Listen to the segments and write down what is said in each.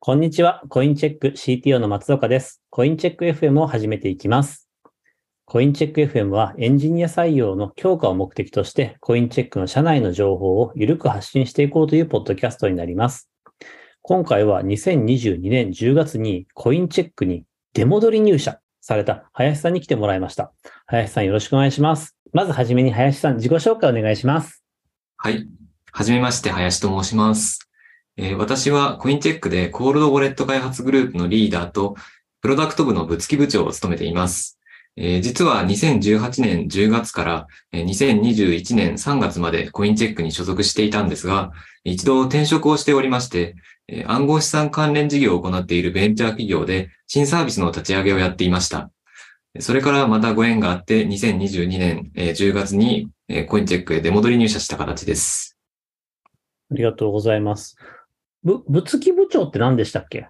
こんにちは。コインチェック CTO の松岡です。コインチェック FM を始めていきます。コインチェック FM はエンジニア採用の強化を目的として、コインチェックの社内の情報を緩く発信していこうというポッドキャストになります。今回は2022年10月にコインチェックに出戻り入社された林さんに来てもらいました。林さんよろしくお願いします。まずはじめに林さん自己紹介お願いします。はい。はじめまして、林と申します。えー私はコインチェックでコールドウォレット開発グループのリーダーと、プロダクト部の部付き部長を務めています。えー実は2018年10月から2021年3月までコインチェックに所属していたんですが、一度転職をしておりまして、暗号資産関連事業を行っているベンチャー企業で新サービスの立ち上げをやっていました。それからまたご縁があって、2022年10月にコインチェックへ出戻り入社した形です。ありがとうございます。ぶ、部付き部長って何でしたっけ？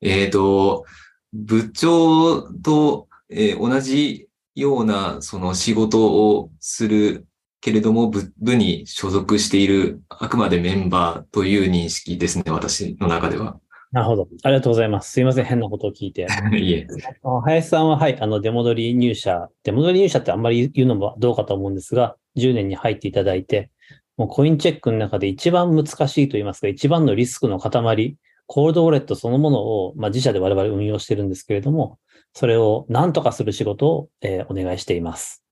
えっ、と、部長と、えー同じようなその仕事をするけれども部、部に所属しているあくまでメンバーという認識ですね、私の中では。なるほど。ありがとうございます。すいません。変なことを聞いて。いえ。あ林さんは、はい、あの、出戻り入社、出戻り入社ってあんまり言うのもどうかと思うんですが、10年に入っていただいて、もうコインチェックの中で一番難しいと言いますか、一番のリスクの塊、コールドウォレットそのものを、まあ、自社で我々運用してるんですけれども、それを何とかする仕事を、えーお願いしています。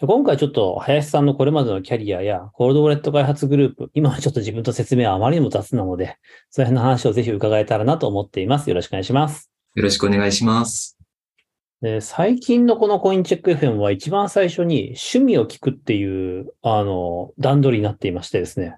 今回ちょっと林さんのこれまでのキャリアやコールドウォレット開発グループ、今はちょっと自分と説明はあまりにも雑なので、その辺の話をぜひ伺えたらなと思っています。よろしくお願いします。よろしくお願いします。で最近のこのコインチェック FM は一番最初に趣味を聞くっていう、あの、段取りになっていましてですね。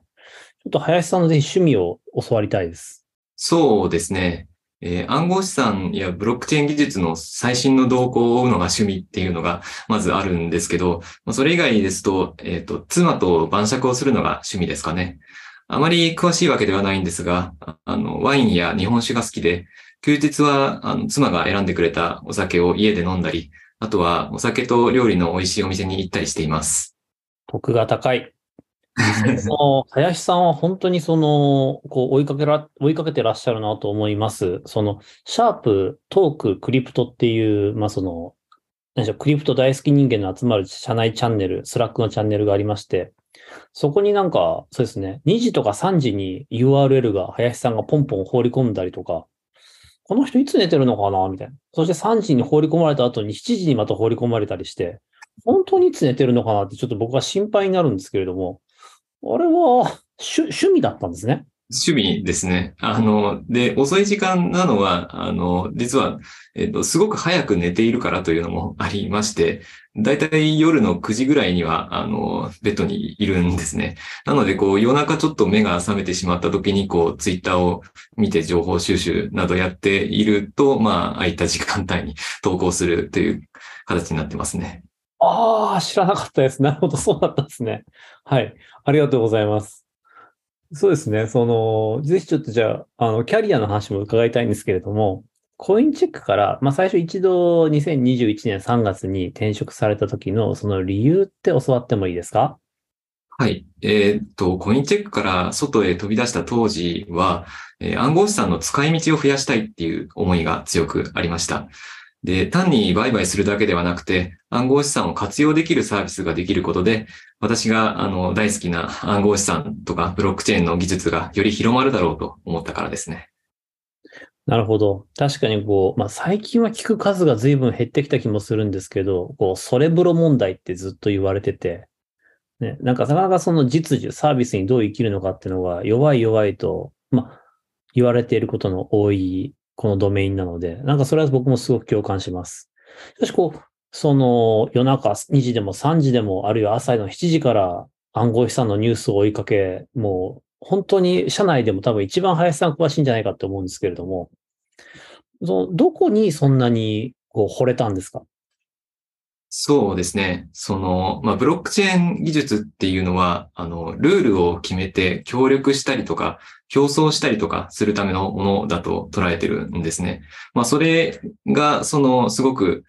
ちょっと林さんのぜひ趣味を教わりたいです。そうですね。えー暗号資産やブロックチェーン技術の最新の動向を追うのが趣味っていうのがまずあるんですけど、まあそれ以外ですと、えっ、と、妻と晩酌をするのが趣味ですかね。あまり詳しいわけではないんですが、ああの、ワインや日本酒が好きで、休日は、あの、妻が選んでくれたお酒を家で飲んだり、あとはお酒と料理の美味しいお店に行ったりしています。得が高い。その林さんは本当にその、こう追いかけら、追いかけてらっしゃるなと思います。その、シャープ、トーク、クリプトっていう、まあその、何でしょう、クリプト大好き人間の集まる社内チャンネル、スラックのチャンネルがありまして、そこになんか、そうですね、2時とか3時に URL が林さんがポンポン放り込んだりとか、この人いつ寝てるのかなみたいな。そして3時に放り込まれた後に7時にまた放り込まれたりして、本当にいつ寝てるのかなってちょっと僕は心配になるんですけれども、あれは趣趣味だったんですね。趣味ですね。あの、で、遅い時間なのは、あの、実は、えっと、すごく早く寝ているからというのもありまして、だいたい夜の9時ぐらいには、あの、ベッドにいるんですね。なので、こう、夜中ちょっと目が覚めてしまった時に、こう、ツイッターを見て情報収集などやっていると、まあ、空いた時間帯に投稿するという形になってますね。ああ、知らなかったです。なるほど、そうだったんですね。はい。ありがとうございます。そうですね。その、ぜひちょっとじゃあ、あの、キャリアの話も伺いたいんですけれども、コインチェックから、まあ最初一度2021年3月に転職された時のその理由って教わってもいいですか？はい。えーっと、コインチェックから外へ飛び出した当時は、えー暗号資産の使い道を増やしたいっていう思いが強くありました。で、単に売買するだけではなくて、暗号資産を活用できるサービスができることで、私があの大好きな暗号資産とかブロックチェーンの技術がより広まるだろうと思ったからですね。なるほど。確かにこう、まあ最近は聞く数が随分減ってきた気もするんですけど、こう、それブロ問題ってずっと言われてて、ね、なんかなかなかその実需、サービスにどう生きるのかっていうのが弱い弱いと、まあ、言われていることの多い、このドメインなので、なんかそれは僕もすごく共感します。しかしこう、その夜中2時でも3時でも、あるいは朝の7時から暗号資産のニュースを追いかけ、もう本当に社内でも多分一番林さん詳しいんじゃないかと思うんですけれども、そのどこにそんなにこう惚れたんですか？そうですね。その、まあ、ブロックチェーン技術っていうのは、あの、ルールを決めて協力したりとか、競争したりとかするためのものだと捉えてるんですね。まあ、それが、その、すごく、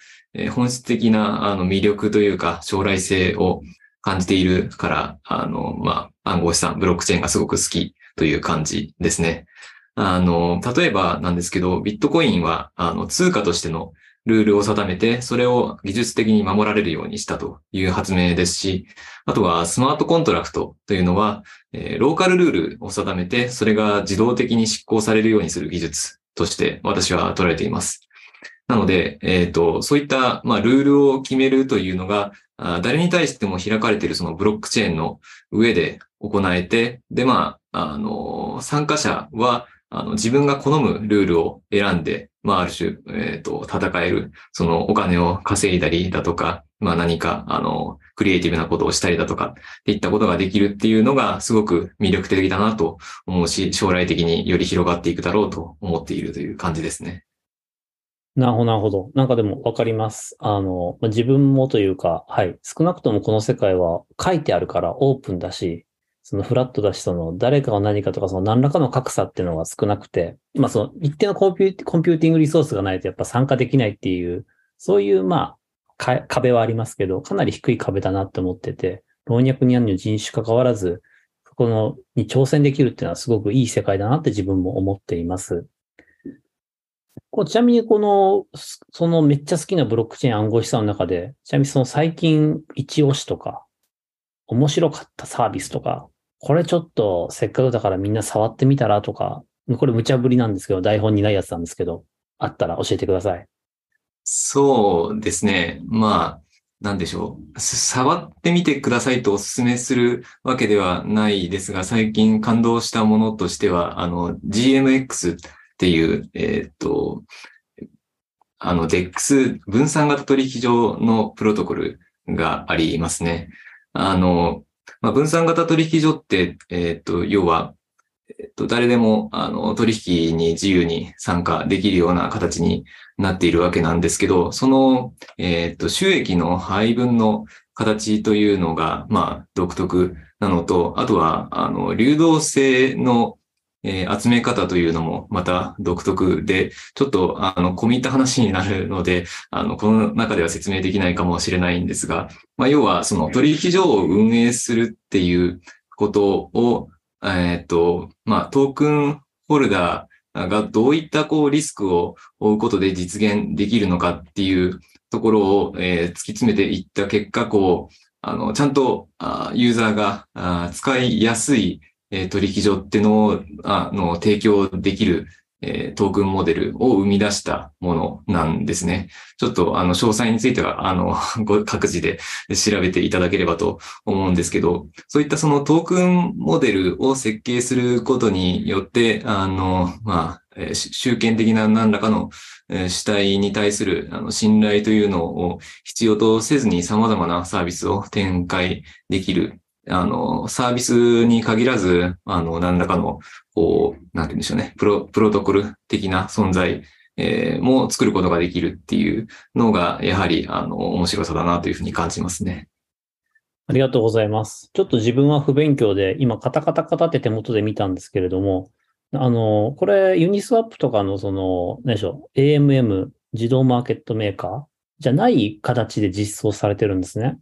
本質的な、あの、魅力というか、将来性を感じているから、あの、まあ、暗号資産、ブロックチェーンがすごく好きという感じですね。あの、例えばなんですけど、ビットコインは、あの、通貨としてのルールを定めて、それを技術的に守られるようにしたという発明ですし、あとはスマートコントラクトというのは、えーローカルルールを定めて、それが自動的に執行されるようにする技術として私は捉えています。なので、えっ、と、そういった、まあ、ルールを決めるというのが、あ誰に対しても開かれているそのブロックチェーンの上で行えて、で、まあ、あの、参加者は、あの、自分が好むルールを選んで、まあ、ある種、えっ、と、戦える、そのお金を稼いだりだとか、まあ何か、あの、クリエイティブなことをしたりだとか、っていったことができるっていうのがすごく魅力的だなと思うし、将来的により広がっていくだろうと思っているという感じですね。なるほど、なるほど。なんかでもわかります。あの、自分もというか、はい。少なくともこの世界は書いてあるからオープンだし、そのフラットだし、その誰かが何かとか、その何らかの格差っていうのが少なくて、まあその一定のコンピューコンピューティングリソースがないとやっぱ参加できないっていう、そういうまあ、壁はありますけど、かなり低い壁だなって思ってて、老若に人種関わらず、このに挑戦できるっていうのはすごくいい世界だなって自分も思っています。こうちなみにこの、そのめっちゃ好きなブロックチェーン暗号資産の中で、ちなみにその最近一押しとか、面白かったサービスとか、これちょっとせっかくだからみんな触ってみたらとか、これ無茶ぶりなんですけど、台本にないやつなんですけど、あったら教えてください。そうですね。まあ、なんでしょう。触ってみてくださいとお勧めするわけではないですが、最近感動したものとしては、あの、GMX っていう、えーっと、あの、DEX 分散型取引所のプロトコルがありますね。あの、まあ、分散型取引所って、えーっと、要は、えっと、誰でも、あの、取引に自由に参加できるような形になっているわけなんですけど、その、えっと、収益の配分の形というのが、まあ、独特なのと、あとは、あの、流動性の、えー集め方というのもまた独特で、ちょっと、あの、込み入った話になるので、あの、この中では説明できないかもしれないんですが、まあ、要は、その取引所を運営するっていうことを、えっと、まあ、トークンホルダーがどういったこうリスクを負うことで実現できるのかっていうところを、えー突き詰めていった結果、こう、あの、ちゃんとあユーザーがあ使いやすい、え取引所ってのをあの提供できる、えトークンモデルを生み出したものなんですね。ちょっとあの詳細については、あの、各自で調べていただければと思うんですけど、そういったそのトークンモデルを設計することによって、あの、まあ、え集権的な何らかの主体に対するあの信頼というのを必要とせずに様々なサービスを展開できる。あの、サービスに限らず、あの、何らかの、こう、なんて言うんでしょうね、プロ、プロトコル的な存在、えーも作ることができるっていうのが、やはり、あの、面白さだなというふうに感じますね。ありがとうございます。ちょっと自分は不勉強で、今カタカタカタって手元で見たんですけれども、あの、これユニスワップとかのその、何でしょう、AMM 自動マーケットメーカーじゃない形で実装されてるんですね。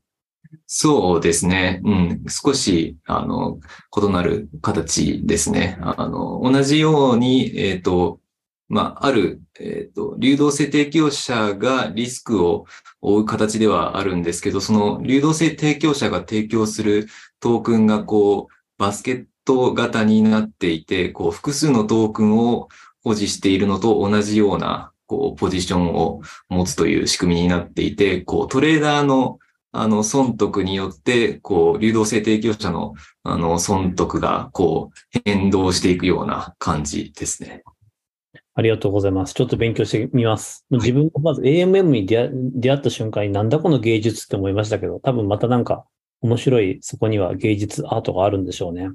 そうですね。うん。少し、あの、異なる形ですね。あの、同じように、えっ、と、まあ、ある、えっ、と、流動性提供者がリスクを負う形ではあるんですけど、その流動性提供者が提供するトークンがこう、バスケット型になっていて、こう、複数のトークンを保持しているのと同じような、こう、ポジションを持つという仕組みになっていて、こう、トレーダーのあの、損得によって、こう、流動性提供者の、あの、損得が、こう、変動していくような感じですね。ありがとうございます。ちょっと勉強してみます。自分もまず AMM に出会出会った瞬間になんだこの芸術って思いましたけど、多分またなんか面白い、そこには芸術アートがあるんでしょうね。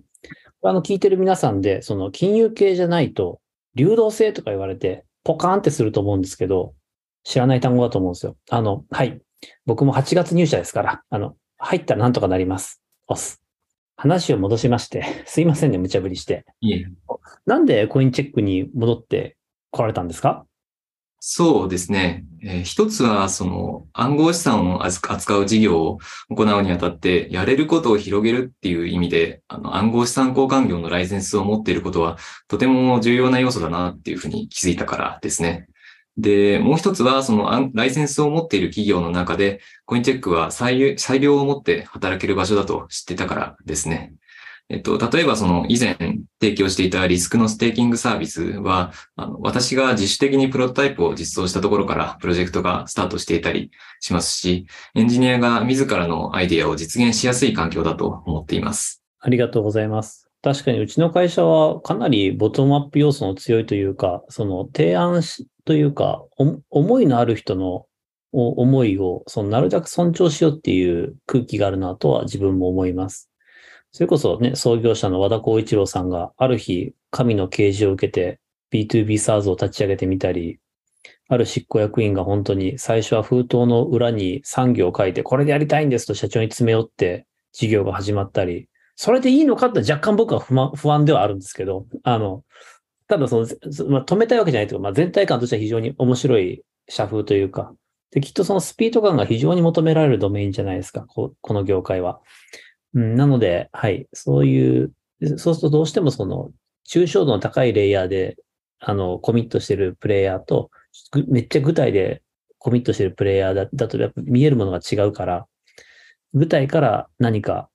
あの、聞いてる皆さんで、その金融系じゃないと、流動性とか言われて、ポカーンってすると思うんですけど、知らない単語だと思うんですよ。あの、はい。僕も8月入社ですから、あの、入ったらなんとかなります。押す。話を戻しまして、すいませんね、無茶ぶりして。いえ。なんでコインチェックに戻って来られたんですか？そうですね。えー一つは、その暗号資産を扱扱う事業を行うにあたって、やれることを広げるっていう意味で、あの暗号資産交換業のライセンスを持っていることは、とても重要な要素だなっていうふうに気づいたからですね。で、もう一つは、そのライセンスを持っている企業の中で、コインチェックは裁裁量を持って働ける場所だと知ってたからですね。えっと、例えばその以前提供していたリスクのステーキングサービスは、あの私が自主的にプロトタイプを実装したところからプロジェクトがスタートしていたりしますし、エンジニアが自らのアイデアを実現しやすい環境だと思っています。ありがとうございます。確かにうちの会社はかなりボトムアップ要素の強いというか、その提案しというか、思いのある人の思いを、そのなるべく尊重しようっていう空気があるなとは自分も思います。それこそね、創業者の和田光一郎さんがある日、神の啓示を受けて B2B SARS を立ち上げてみたり、ある執行役員が本当に最初は封筒の裏に産業を書いて、これでやりたいんですと社長に詰め寄って事業が始まったり、それでいいのかって若干僕は不安ではあるんですけど、あの、ただその、まあ、止めたいわけじゃないというか、まあ、全体感としては非常に面白い社風というか、で、きっとそのスピード感が非常に求められるドメインじゃないですか、ここの業界は。うん、なので、はい、そういう、そうするとどうしてもその、抽象度の高いレイヤーで、あの、コミットしてるプレイヤーと、めっちゃ具体でコミットしてるプレイヤーだだと、やっぱ見えるものが違うから、具体から何か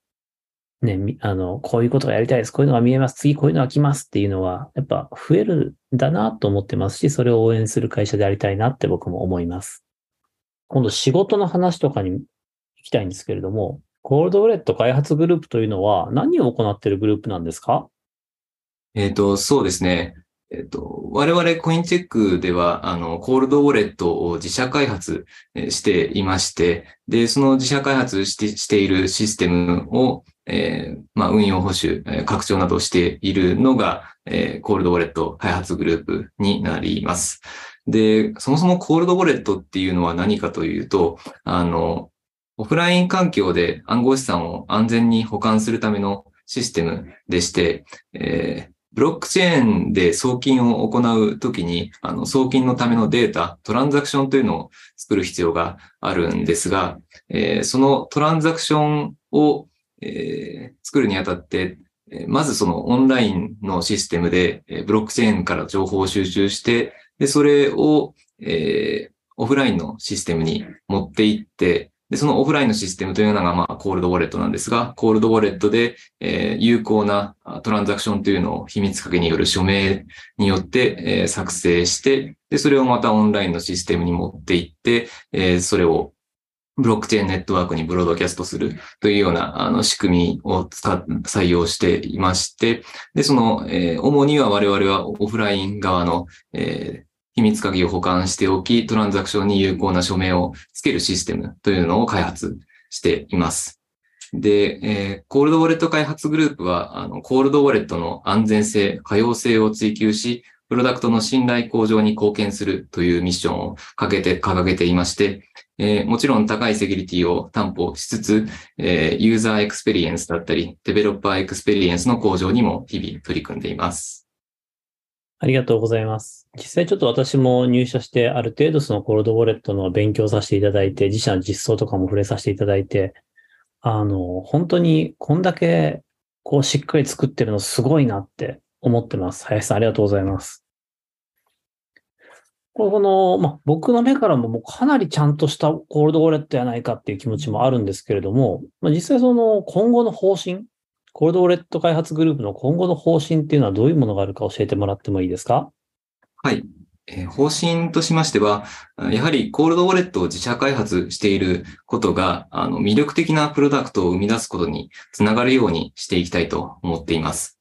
ね、あの、こういうことがやりたいです。こういうのが見えます。次こういうのが来ますっていうのは、やっぱ増えるんだなと思ってますし、それを応援する会社でありたいなって僕も思います。今度仕事の話とかに行きたいんですけれども、コールドウォレット開発グループというのは何を行っているグループなんですか？えっ、と、そうですね。えっ、と、我々コインチェックでは、あの、コールドウォレットを自社開発していまして、で、その自社開発してしているシステムを、えーまあ、運用保守、えー拡張などをしているのが、えーコールドウォレット開発グループになります。で、そもそもコールドウォレットっていうのは何かというと、あの、オフライン環境で暗号資産を安全に保管するためのシステムでして、えーブロックチェーンで送金を行うときに、あの、送金のためのデータ、トランザクションというのを作る必要があるんですが、えーそのトランザクションを、えー作るにあたって、まずそのオンラインのシステムで、ブロックチェーンから情報を収集して、で、それを、えーオフラインのシステムに持っていって、で、そのオフラインのシステムというのが、まあ、コールドウォレットなんですが、コールドウォレットで、えー有効なトランザクションというのを秘密鍵による署名によって、えー作成して、で、それをまたオンラインのシステムに持っていって、えーそれをブロックチェーンネットワークにブロードキャストするというようなあの仕組みを使採用していまして、で、その、えー主には我々はオフライン側の、えー秘密鍵を保管しておき、トランザクションに有効な署名をつけるシステムというのを開発しています。で、えーコールドウォレット開発グループは、あの、コールドウォレットの安全性、可用性を追求し、プロダクトの信頼向上に貢献するというミッションをかけて、掲げていまして、えーもちろん高いセキュリティを担保しつつ、えーユーザーエクスペリエンスだったり、デベロッパーエクスペリエンスの向上にも日々取り組んでいます。ありがとうございます。実際ちょっと私も入社して、ある程度そのコールドウォレットの勉強させていただいて、自社の実装とかも触れさせていただいて、あの、本当にこんだけこうしっかり作ってるのすごいなって思ってます。林さんありがとうございます。この、まあ、僕の目からももうかなりちゃんとしたコールドウォレットやないかっていう気持ちもあるんですけれども、まあ、実際その今後の方針、コールドウォレット開発グループの今後の方針っていうのはどういうものがあるか教えてもらってもいいですか？はい。えー方針としましては、やはりコールドウォレットを自社開発していることが、あの、魅力的なプロダクトを生み出すことにつながるようにしていきたいと思っています。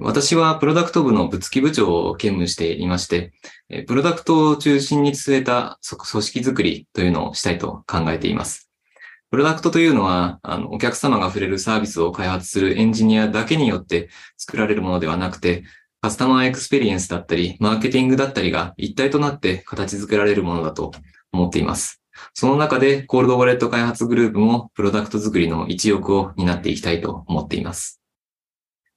私はプロダクト部の部付部長を兼務していまして、プロダクトを中心に据えた組織づくりというのをしたいと考えています。プロダクトというのは、あの、お客様が触れるサービスを開発するエンジニアだけによって作られるものではなくて、カスタマーエクスペリエンスだったり、マーケティングだったりが一体となって形作られるものだと思っています。その中で、コールドウォレット開発グループもプロダクト作りの一翼を担っていきたいと思っています。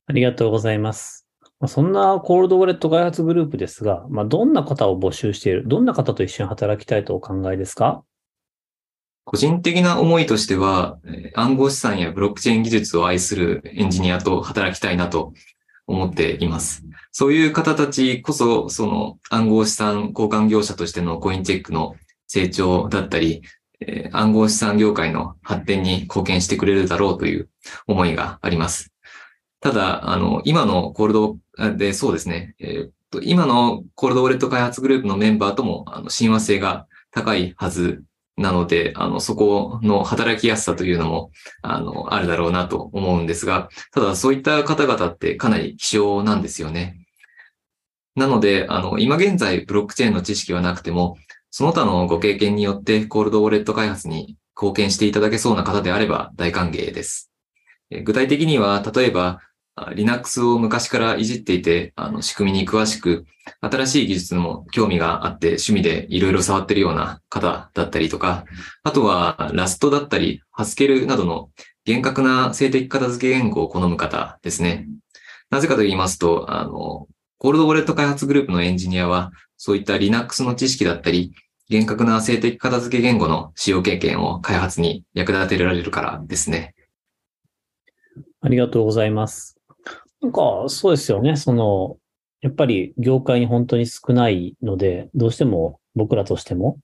ありがとうございます。そんなコールドウォレット開発グループですが、まあ、どんな方を募集している、どんな方と一緒に働きたいとお考えですか？個人的な思いとしては、暗号資産やブロックチェーン技術を愛するエンジニアと働きたいなと思っています。そういう方たちこそ、その暗号資産交換業者としてのコインチェックの成長だったり、暗号資産業界の発展に貢献してくれるだろうという思いがあります。ただ、あの、今のコールドで、そうですね、えーっと今のコールドウォレット開発グループのメンバーとも、あの、親和性が高いはずなので、あの、そこの働きやすさというのも、あの、あるだろうなと思うんですが、ただそういった方々ってかなり希少なんですよね。なので、あの、今現在ブロックチェーンの知識はなくても、その他のご経験によってコールドウォレット開発に貢献していただけそうな方であれば大歓迎です。具体的には、例えば、Linux を昔からいじっていて、あの、仕組みに詳しく、新しい技術も興味があって趣味でいろいろ触ってるような方だったりとか、あとはラストだったり、ハスケルなどの厳格な静的片付け言語を好む方ですね。なぜかと言いますと、あの、コールドウォレット開発グループのエンジニアは、そういった Linux の知識だったり、厳格な静的片付け言語の使用経験を開発に役立てられるからですね。ありがとうございます。なんか、そうですよね。その、やっぱり業界に本当に少ないので、どうしても僕らとしても、本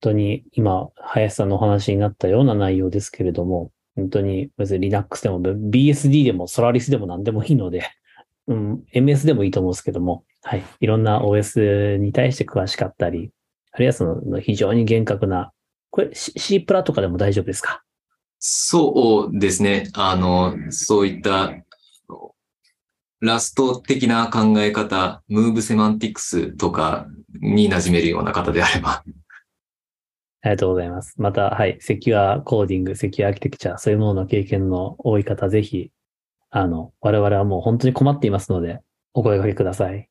当に今、林さんのお話になったような内容ですけれども、本当に別に Linux でも BSD でも Solaris でも何でもいいので、うん、MS でもいいと思うんですけども、はい。いろんな OS に対して詳しかったり、あるいはその非常に厳格な、これ C, C プラとかでも大丈夫ですか？そうですね。あの、そういった、ラスト的な考え方、ムーブセマンティクスとかに馴染めるような方であれば。ありがとうございます。また、はい、セキュアコーディング、セキュアアーキテクチャ、そういうものの経験の多い方、ぜひ、あの、我々はもう本当に困っていますので、お声掛けください。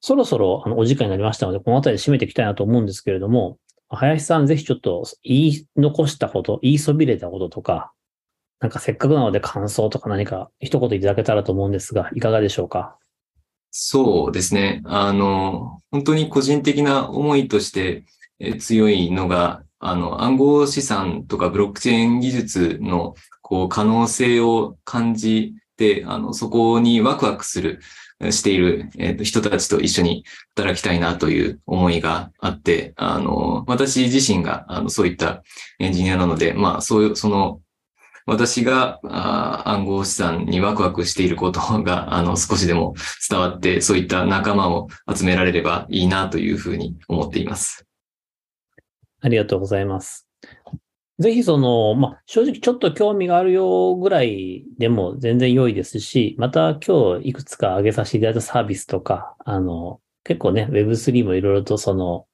そろそろ、あの、お時間になりましたので、この辺りで締めていきたいなと思うんですけれども、林さん、ぜひちょっと言い残したこと、言いそびれたこととか、なんかせっかくなので感想とか何か一言いただけたらと思うんですが、いかがでしょうか？そうですね。あの、本当に個人的な思いとして強いのが、あの、暗号資産とかブロックチェーン技術の、こう、可能性を感じて、あの、そこにワクワクする、している、えー人たちと一緒に働きたいなという思いがあって、あの、私自身が、あの、そういったエンジニアなので、まあ、そういう、その、私が暗号資産にワクワクしていることが、あの、少しでも伝わって、そういった仲間を集められればいいなというふうに思っています。ありがとうございます。ぜひその、まあ、正直ちょっと興味があるよぐらいでも全然良いですし、また今日いくつか挙げさせていただいたサービスとか、あの、結構ね、Web3 もいろいろとその、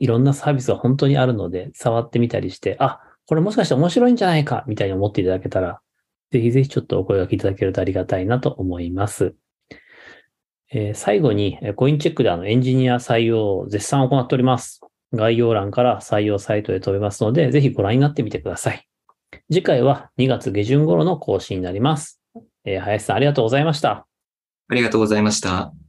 いろんなサービスが本当にあるので、触ってみたりして、あ、これもしかして面白いんじゃないか、みたいに思っていただけたら、ぜひぜひちょっとお声掛けいただけるとありがたいなと思います。えー最後に、コインチェックであのエンジニア採用を絶賛行っております。概要欄から採用サイトへ飛べますので、ぜひご覧になってみてください。次回は2月下旬頃の更新になります。えー林さんありがとうございました。ありがとうございました。